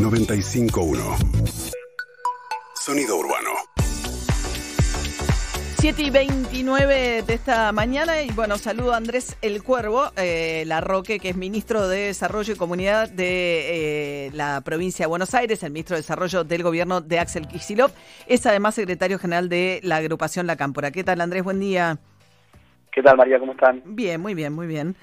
951. Sonido urbano. 7 y 29 de esta mañana y bueno, saludo a Andrés El Cuervo, eh, la Roque, que es ministro de Desarrollo y Comunidad de eh, la provincia de Buenos Aires, el ministro de Desarrollo del gobierno de Axel Kicillof, es además secretario general de la agrupación La Cámpora. ¿Qué tal Andrés? Buen día. ¿Qué tal María? ¿Cómo están? Bien, muy bien, muy bien.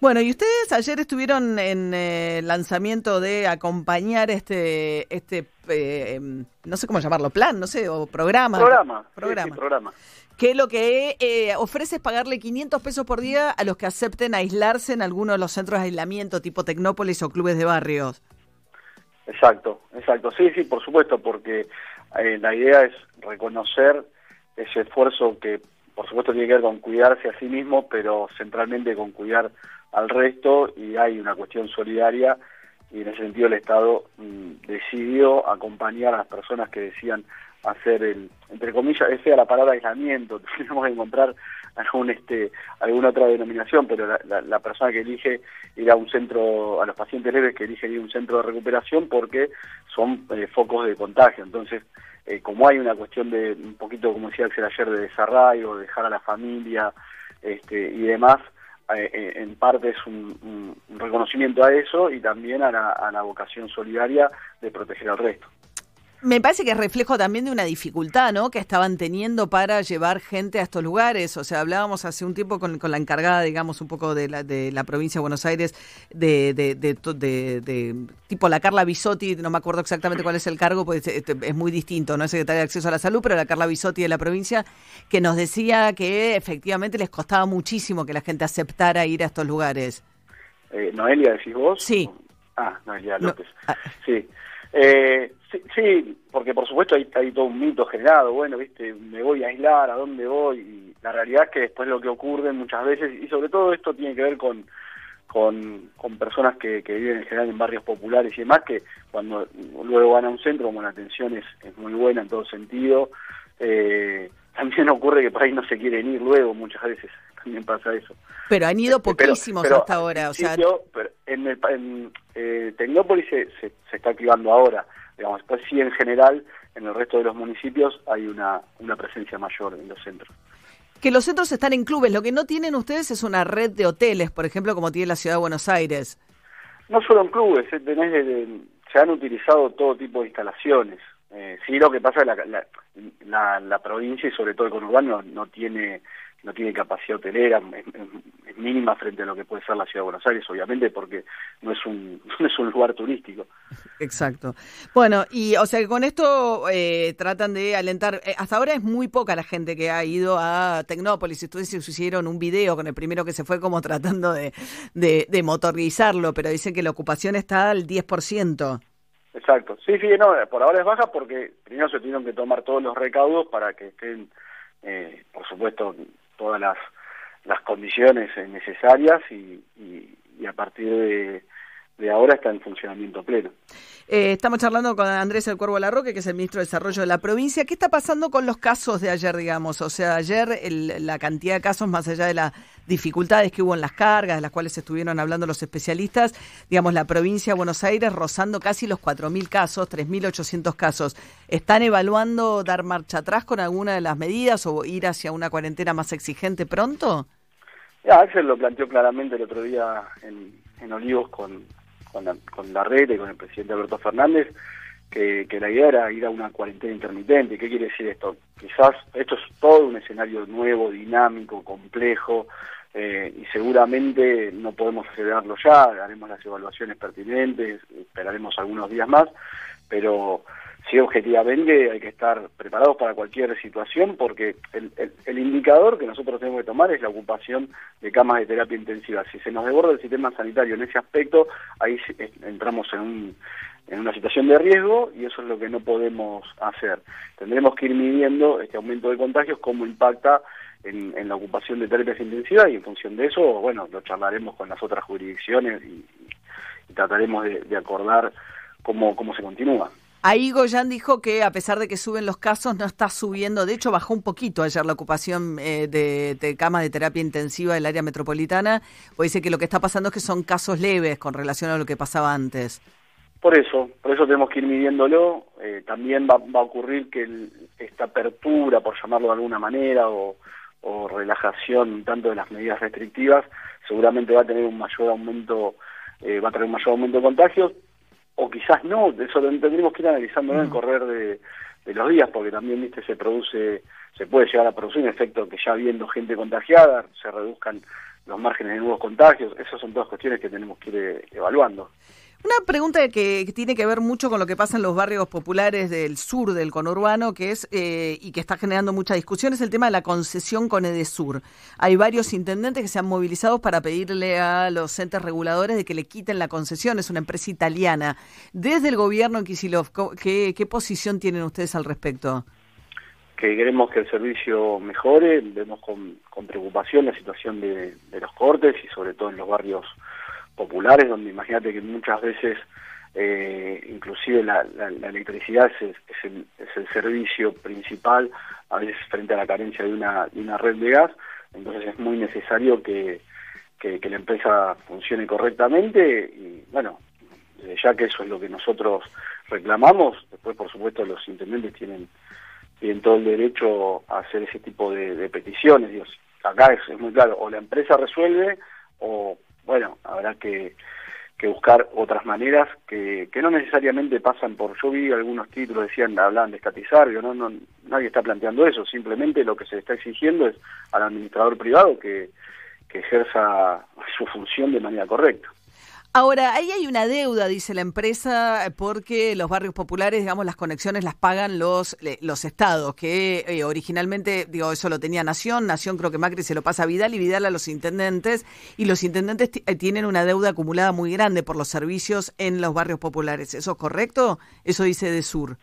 Bueno, y ustedes ayer estuvieron en el eh, lanzamiento de acompañar este, este eh, em, no sé cómo llamarlo, plan, no sé, o programa. Programa. Programa. programa. Que lo que eh, ofrece es pagarle 500 pesos por día a los que acepten aislarse en alguno de los centros de aislamiento, tipo Tecnópolis o clubes de barrios. Exacto, exacto. Sí, sí, por supuesto, porque la idea es reconocer ese esfuerzo que por supuesto tiene que ver con cuidarse a sí mismo, pero centralmente con cuidar al resto y hay una cuestión solidaria y en ese sentido el Estado mm, decidió acompañar a las personas que decían hacer el, entre comillas, ese la palabra aislamiento, tenemos que encontrar algún este alguna otra denominación, pero la, persona que elige ir a un centro, a los pacientes leves que eligen ir a un centro de recuperación porque son eh, focos de contagio, entonces eh, como hay una cuestión de un poquito, como decía Axel ayer, de desarraigo, de dejar a la familia este, y demás, eh, eh, en parte es un, reconocimiento a eso y también a la vocación solidaria de proteger al resto. Me parece que es reflejo también de una dificultad, ¿no? Que estaban teniendo para llevar gente a estos lugares. O sea, hablábamos hace un tiempo con, la encargada, digamos, un poco de la, de la provincia de Buenos Aires, de, de, de, tipo la Carla Bisotti, no me acuerdo exactamente cuál es el cargo, pues este, es, muy distinto, no es secretaria de Acceso a la Salud, pero la Carla Bisotti de la provincia, que nos decía que efectivamente les costaba muchísimo que la gente aceptara ir a estos lugares. Eh, Noelia, decís vos? Sí. Ah, Noelia López. Ah. Sí. Eh, sí, porque por supuesto hay, hay, todo un mito generado, bueno, viste, me voy a aislar, ¿a dónde voy? Y la realidad es que después lo que ocurre muchas veces, y sobre todo esto tiene que ver con, con, con personas que, que, viven en general en barrios populares y demás, que cuando luego van a un centro, como la atención es, es muy buena en todo sentido, eh, también ocurre que por ahí no se quieren ir luego muchas veces también pasa eso. Pero han ido poquísimos hasta ahora, o sea... Pero en, en eh, Tecnópolis se, se, está activando ahora, digamos, después sí en general, en el resto de los municipios hay una, una presencia mayor en los centros. Que los centros están en clubes, lo que no tienen ustedes es una red de hoteles, por ejemplo, como tiene la Ciudad de Buenos Aires. No solo en clubes, eh, se han utilizado todo tipo de instalaciones. Eh, sí, lo que pasa es que la, la, la, provincia y sobre todo el conurbano no tiene no tiene capacidad hotelera, es, mínima frente a lo que puede ser la ciudad de Buenos Aires, obviamente, porque no es un, no es un lugar turístico. Exacto. Bueno, y o sea que con esto eh, tratan de alentar, eh, hasta ahora es muy poca la gente que ha ido a Tecnópolis, ustedes hicieron un video con el primero que se fue como tratando de, de, motorizarlo, pero dicen que la ocupación está al 10%. Exacto, sí, sí, no, por ahora es baja porque primero se tuvieron que tomar todos los recaudos para que estén, eh, por supuesto, todas las, las condiciones necesarias y, y, a partir de, de ahora está en funcionamiento pleno. Eh, estamos charlando con Andrés El Cuervo Larroque, que es el ministro de Desarrollo de la provincia. ¿Qué está pasando con los casos de ayer, digamos? O sea, ayer la cantidad de casos, más allá de las dificultades que hubo en las cargas, de las cuales estuvieron hablando los especialistas, digamos, la provincia de Buenos Aires rozando casi los 4.000 casos, 3.800 casos. ¿Están evaluando dar marcha atrás con alguna de las medidas o ir hacia una cuarentena más exigente pronto? Ya, Axel lo planteó claramente el otro día en, en Olivos con, con la, con la red y con el presidente Alberto Fernández, que, la idea era ir a una cuarentena intermitente. ¿Qué quiere decir esto? Quizás esto es todo un escenario nuevo, dinámico, complejo, eh, y seguramente no podemos acelerarlo ya, haremos las evaluaciones pertinentes, esperaremos algunos días más, pero sí objetivamente hay que estar preparados para cualquier situación porque el, el, indicador que nosotros tenemos que tomar es la ocupación de camas de terapia intensiva. Si se nos desborda el sistema sanitario en ese aspecto, ahí entramos en, un, en una situación de riesgo y eso es lo que no podemos hacer. Tendremos que ir midiendo este aumento de contagios, cómo impacta en, la ocupación de terapias intensivas y en función de eso, bueno, lo charlaremos con las otras jurisdicciones y, trataremos de, de acordar cómo, cómo se continúa. Ahí Goyan dijo que a pesar de que suben los casos, no está subiendo. De hecho, bajó un poquito ayer la ocupación eh, de, de, camas de terapia intensiva del área metropolitana. Pues dice que lo que está pasando es que son casos leves con relación a lo que pasaba antes. Por eso, por eso tenemos que ir midiéndolo. Eh, también va, a ocurrir que esta apertura, por llamarlo de alguna manera, o, o relajación tanto de las medidas restrictivas, seguramente va a tener un mayor aumento, eh, va a tener un mayor aumento de contagios, o quizás no, eso tendremos que ir analizando en el correr de, los días, porque también viste se produce, se puede llegar a producir un efecto que ya viendo gente contagiada, se reduzcan los márgenes de nuevos contagios, esas son todas cuestiones que tenemos que ir eh, evaluando. Una pregunta que tiene que ver mucho con lo que pasa en los barrios populares del sur del conurbano, que es eh, y que está generando mucha discusión, es el tema de la concesión con Edesur. Hay varios intendentes que se han movilizado para pedirle a los entes reguladores de que le quiten la concesión. Es una empresa italiana. Desde el gobierno en Kisilov, ¿qué, posición tienen ustedes al respecto? que queremos que el servicio mejore, vemos con, preocupación la situación de, los cortes y sobre todo en los barrios populares, donde imagínate que muchas veces eh, inclusive la, electricidad es, el, servicio principal, a veces frente a la carencia de una, de una red de gas, entonces es muy necesario que, que, la empresa funcione correctamente y bueno, ya que eso es lo que nosotros reclamamos, después por supuesto los intendentes tienen, tienen todo el derecho a hacer ese tipo de, peticiones, Dios, acá es muy claro, o la empresa resuelve o bueno, habrá que, que buscar otras maneras que, que no necesariamente pasan por, yo vi algunos títulos, decían, hablaban de estatizar, yo no, no, nadie está planteando eso, simplemente lo que se está exigiendo es al administrador privado que, que ejerza su función de manera correcta. Ahora, ahí hay una deuda, dice la empresa, porque los barrios populares, digamos, las conexiones las pagan los, los estados, que eh, originalmente, digo, eso lo tenía Nación, Nación creo que Macri se lo pasa a Vidal y Vidal a los intendentes, y los intendentes eh, tienen una deuda acumulada muy grande por los servicios en los barrios populares. ¿Eso es correcto? Eso dice de Sur.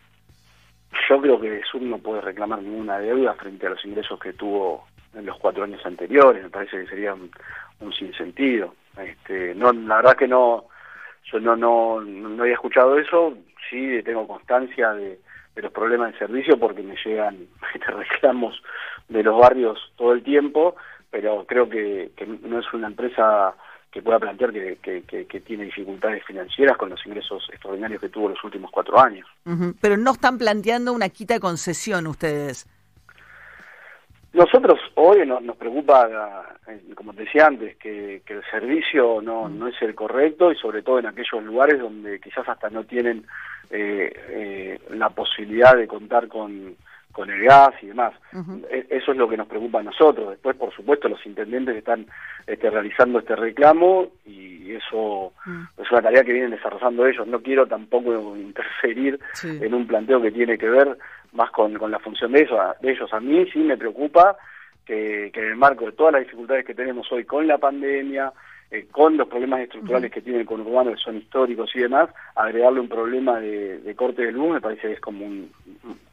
Yo creo que de Sur no puede reclamar ninguna deuda frente a los ingresos que tuvo en los cuatro años anteriores, me parece que sería un, un sinsentido. Este, no, la verdad que no, yo no, no, no había escuchado eso, sí tengo constancia de, los problemas de servicio porque me llegan reclamos de los barrios todo el tiempo, pero creo que, no es una empresa que pueda plantear que, que, tiene dificultades financieras con los ingresos extraordinarios que tuvo los últimos cuatro años. Pero no están planteando una quita de concesión ustedes. Nosotros hoy nos, nos preocupa, eh, como te decía antes, que, el servicio no, mm. no es el correcto y sobre todo en aquellos lugares donde quizás hasta no tienen eh, eh, la posibilidad de contar con, con el gas y demás. E, eso es lo que nos preocupa a nosotros. Después, por supuesto, los intendentes están este, realizando este reclamo y eso mm. es una tarea que vienen desarrollando ellos. No quiero tampoco interferir en un planteo que tiene que ver más con, con la función de, eso, de ellos. A mí sí me preocupa que, que en el marco de todas las dificultades que tenemos hoy con la pandemia, eh, con los problemas estructurales que tiene el conurbano, que son históricos y demás, agregarle un problema de, corte de luz me parece que es como un,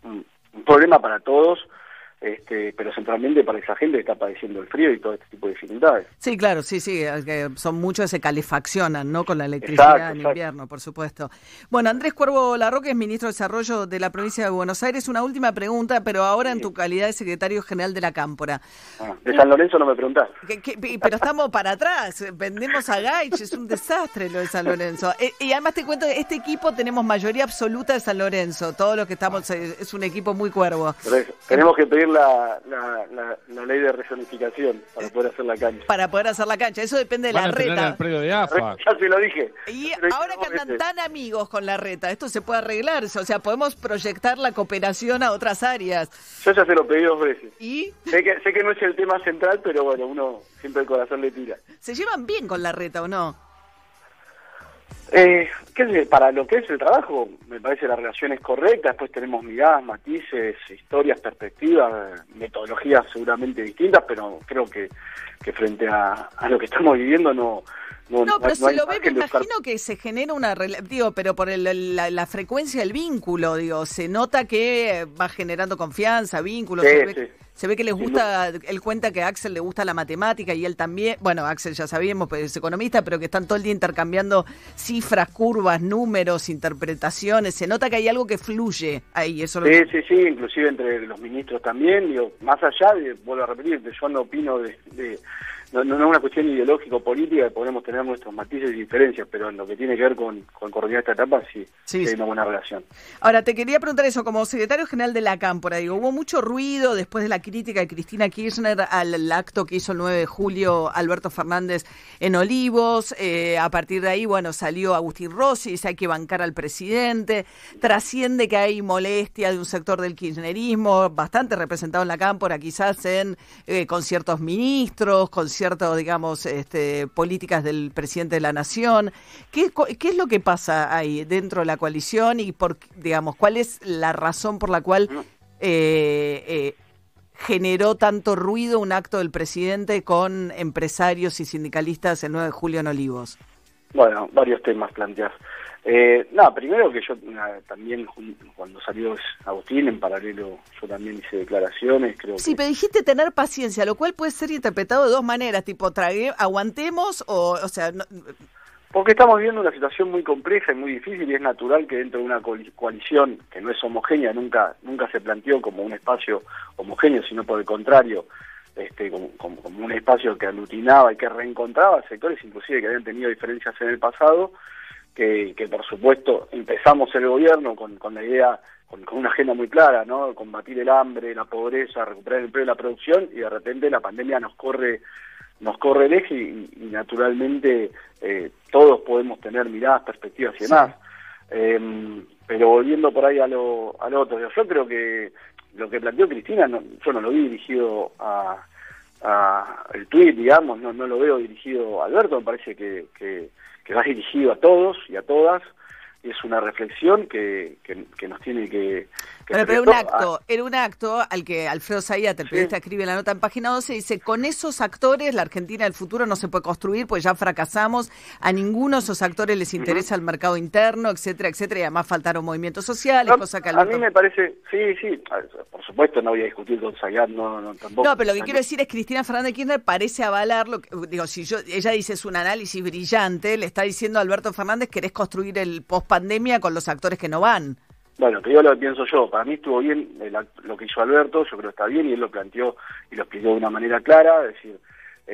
un problema para todos este, pero centralmente para esa gente que está padeciendo el frío y todo este tipo de dificultades. Sí, claro, sí, sí, que son muchos que se calefaccionan, ¿no? Con la electricidad en invierno, por supuesto. Bueno, Andrés Cuervo Larroque es ministro de Desarrollo de la provincia de Buenos Aires. Una última pregunta, pero ahora en tu calidad de secretario general de la Cámpora. Ah, de San Lorenzo no me preguntás. pero estamos para atrás, vendemos a Gaich, es un desastre lo de San Lorenzo. Eh, y además te cuento, este equipo tenemos mayoría absoluta de San Lorenzo, todo lo que estamos, eh, es un equipo muy cuervo. tenemos que pedir la, la, ley de rezonificación para poder hacer la cancha. Para poder hacer la cancha, eso depende de la reta. de AFA. Ya se lo dije. Y ahora que andan tan amigos con la reta, esto se puede arreglar, o sea, podemos proyectar la cooperación a otras áreas. Yo ya se lo pedí dos veces. ¿Y? Sé que, sé que no es el tema central, pero bueno, uno siempre el corazón le tira. ¿Se llevan bien con la reta o no? Eh, ¿qué para lo que es el trabajo, me parece la relación es correcta, después tenemos miradas, matices, historias, perspectivas, metodologías seguramente distintas, pero creo que, que frente a, a lo que estamos viviendo no, no, pero si lo ve, me imagino que se genera una, digo, pero por el, la, frecuencia del vínculo, digo, se nota que va generando confianza, vínculos. Se ve que les gusta, él cuenta que a Axel le gusta la matemática y él también, bueno, Axel ya sabíamos, pues es economista, pero que están todo el día intercambiando cifras, curvas, números, interpretaciones. Se nota que hay algo que fluye ahí. Eso sí, sí, sí, inclusive entre los ministros también. Digo, más allá, de, vuelvo a repetir, yo no opino de, no, no, es una cuestión ideológica o política, podemos tener nuestros matices y diferencias, pero en lo que tiene que ver con, con coordinar esta etapa sí, sí, hay una buena relación. Ahora, te quería preguntar eso, como secretario general de la Cámpora, digo, hubo mucho ruido después de la crítica de Cristina Kirchner al acto que hizo el 9 de julio Alberto Fernández en Olivos, eh, a partir de ahí, bueno, salió Agustín Rossi, dice hay que bancar al presidente, trasciende que hay molestia de un sector del kirchnerismo, bastante representado en la Cámpora, quizás en eh, con ciertos ministros, con ciertas, digamos, este, políticas del presidente de la Nación. ¿Qué, ¿Qué es lo que pasa ahí dentro de la coalición y, por, digamos, cuál es la razón por la cual eh, eh, generó tanto ruido un acto del presidente con empresarios y sindicalistas el 9 de julio en Olivos? Bueno, varios temas planteas. Eh, nada, primero que yo también cuando salió Agustín, en paralelo yo también hice declaraciones, creo Sí, pero dijiste tener paciencia, lo cual puede ser interpretado de dos maneras, tipo, trague, aguantemos o, o sea... Porque estamos viviendo una situación muy compleja y muy difícil y es natural que dentro de una coalición que no es homogénea, nunca nunca se planteó como un espacio homogéneo, sino por el contrario, este, como, como, como un espacio que aglutinaba y que reencontraba sectores inclusive que habían tenido diferencias en el pasado, que, por supuesto empezamos el gobierno con, con la idea, con, una agenda muy clara, ¿no? Combatir el hambre, la pobreza, recuperar el empleo y la producción, y de repente la pandemia nos corre nos corre el eje y, naturalmente eh, todos podemos tener miradas, perspectivas y demás. Em, pero volviendo por ahí a lo, a lo otro, yo creo que lo que planteó Cristina, yo no lo vi dirigido a, a el tuit, digamos, no, no lo veo dirigido a Alberto, me parece que, que que va dirigido a todos y a todas, es una reflexión que, que, nos tiene que... pero, un acto, era un acto al que Alfredo Zayat, el periodista, escribe la nota en página 12, dice, con esos actores la Argentina del futuro no se puede construir, pues ya fracasamos, a ninguno de esos actores les interesa el mercado interno, etcétera, etcétera, y además faltaron movimientos sociales, cosa que A mí me parece, sí, sí, por supuesto no voy a discutir con Zayat, no, no, tampoco. No, pero lo que quiero decir es que Cristina Fernández Kirchner parece avalar, lo que, digo, si yo ella dice es un análisis brillante, le está diciendo a Alberto Fernández, querés construir el post pandemia con los actores que no van. Bueno, que yo lo pienso yo. Para mí estuvo bien lo que hizo Alberto, yo creo que está bien y él lo planteó y lo explicó de una manera clara, es decir,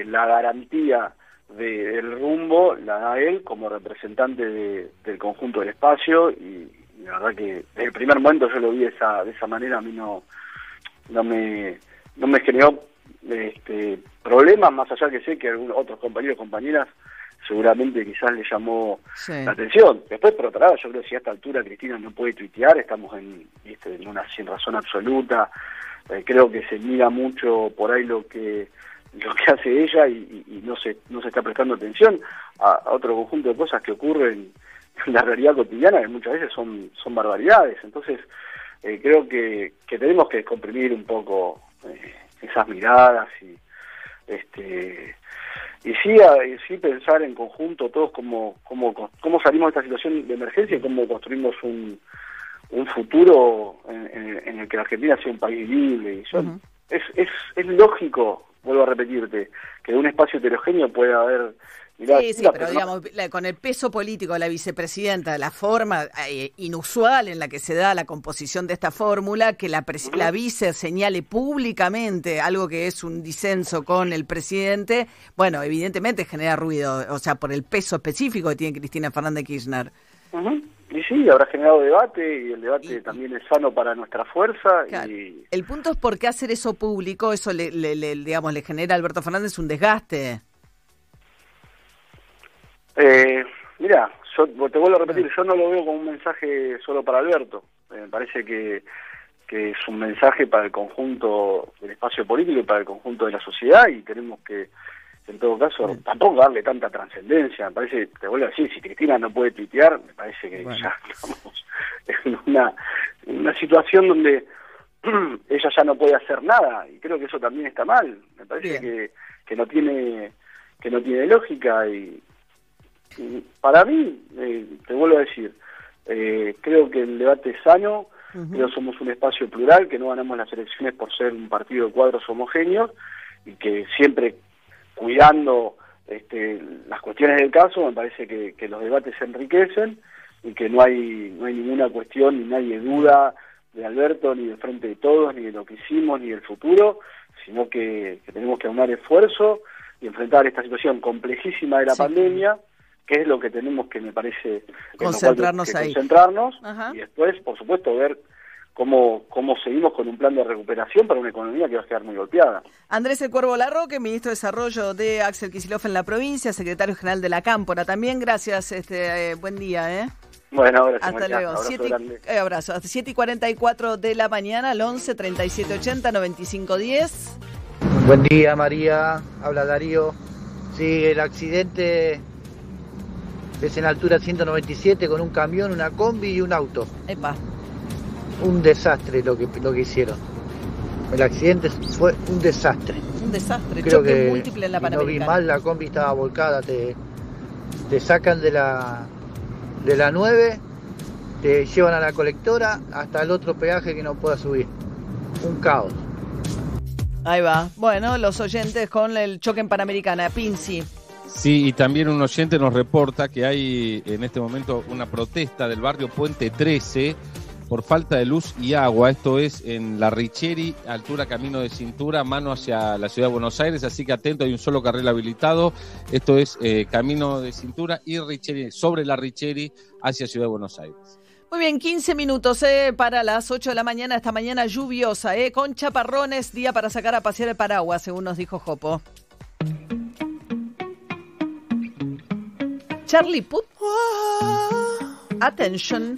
la garantía del rumbo la da él como representante del conjunto del espacio y, la verdad que desde el primer momento yo lo vi esa, de esa manera, a mí no, no me no me generó este, problemas, más allá que sé que algunos otros compañeros y compañeras seguramente quizás le llamó la atención. Después, por otro lado, yo creo que si a esta altura Cristina no puede tuitear, estamos en, en una sin razón absoluta. Eh, creo que se mira mucho por ahí lo que lo que hace ella y, no se no se está prestando atención a, otro conjunto de cosas que ocurren en la realidad cotidiana que muchas veces son son barbaridades entonces eh, creo que, que tenemos que comprimir un poco eh, esas miradas y este y sí, sí pensar en conjunto todos cómo, cómo, cómo salimos de esta situación de emergencia y cómo construimos un, un futuro en, el que la Argentina sea un país libre. Y es, es, es lógico, vuelvo a repetirte, que en un espacio heterogéneo pueda haber sí, sí, pero digamos, con el peso político de la vicepresidenta, la forma eh, inusual en la que se da la composición de esta fórmula, que la, la vice señale públicamente algo que es un disenso con el presidente, bueno, evidentemente genera ruido, o sea, por el peso específico que tiene Cristina Fernández Kirchner. Y sí, habrá generado debate y el debate también es sano para nuestra fuerza. Y... El punto es por qué hacer eso público, eso le, le, digamos, le genera a Alberto Fernández un desgaste. Eh, mira, yo te vuelvo a repetir, yo no lo veo como un mensaje solo para Alberto. Eh, me parece que, que es un mensaje para el conjunto del espacio político y para el conjunto de la sociedad y tenemos que, en todo caso, tampoco darle tanta trascendencia. Me parece, te vuelvo a decir, si Cristina no puede tuitear, me parece que ya estamos en una, una situación donde ella ya no puede hacer nada y creo que eso también está mal. Me parece que, que no tiene que no tiene lógica y, para mí, eh, te vuelvo a decir, eh, creo que el debate es sano, creo que somos un espacio plural, que no ganamos las elecciones por ser un partido de cuadros homogéneos y que siempre cuidando este, las cuestiones del caso, me parece que, los debates se enriquecen y que no hay, no hay ninguna cuestión ni nadie duda de Alberto, ni del frente de todos, ni de lo que hicimos, ni del futuro, sino que, que tenemos que aunar esfuerzo y enfrentar esta situación complejísima de la pandemia, que es lo que tenemos que, me parece, concentrarnos ahí. Concentrarnos y después, por supuesto, ver cómo, cómo seguimos con un plan de recuperación para una economía que va a quedar muy golpeada. Andrés El Cuervo Larroque, ministro de Desarrollo de Axel Kicillof en la provincia, secretario general de la Cámpora. También gracias, este eh, buen día. ¿eh? Bueno, gracias. Hasta luego. Abrazo, siete, eh, abrazo. 7 y 44 de la mañana, al 11 37 80 95 10. Buen día, María. Habla Darío. Sí, el accidente es en altura 197 con un camión, una combi y un auto. Epa un desastre lo que, lo que hicieron. El accidente fue un desastre. Un desastre, Creo choque que múltiple en la No vi mal, la combi estaba volcada, te, te sacan de la, de la 9, te llevan a la colectora hasta el otro peaje que no pueda subir. Un caos. Ahí va. Bueno, los oyentes con el choque en Panamericana. Pinci. Sí, y también un oyente nos reporta que hay en este momento una protesta del barrio Puente 13 por falta de luz y agua. Esto es en la Richeri, altura camino de cintura, mano hacia la ciudad de Buenos Aires. Así que atento, hay un solo carril habilitado. Esto es eh, camino de cintura y Richeri, sobre la Richeri hacia ciudad de Buenos Aires. Muy bien, 15 minutos eh, para las 8 de la mañana, esta mañana lluviosa, eh, con chaparrones, día para sacar a pasear el paraguas, según nos dijo Jopo. Charlie Puth. Attention.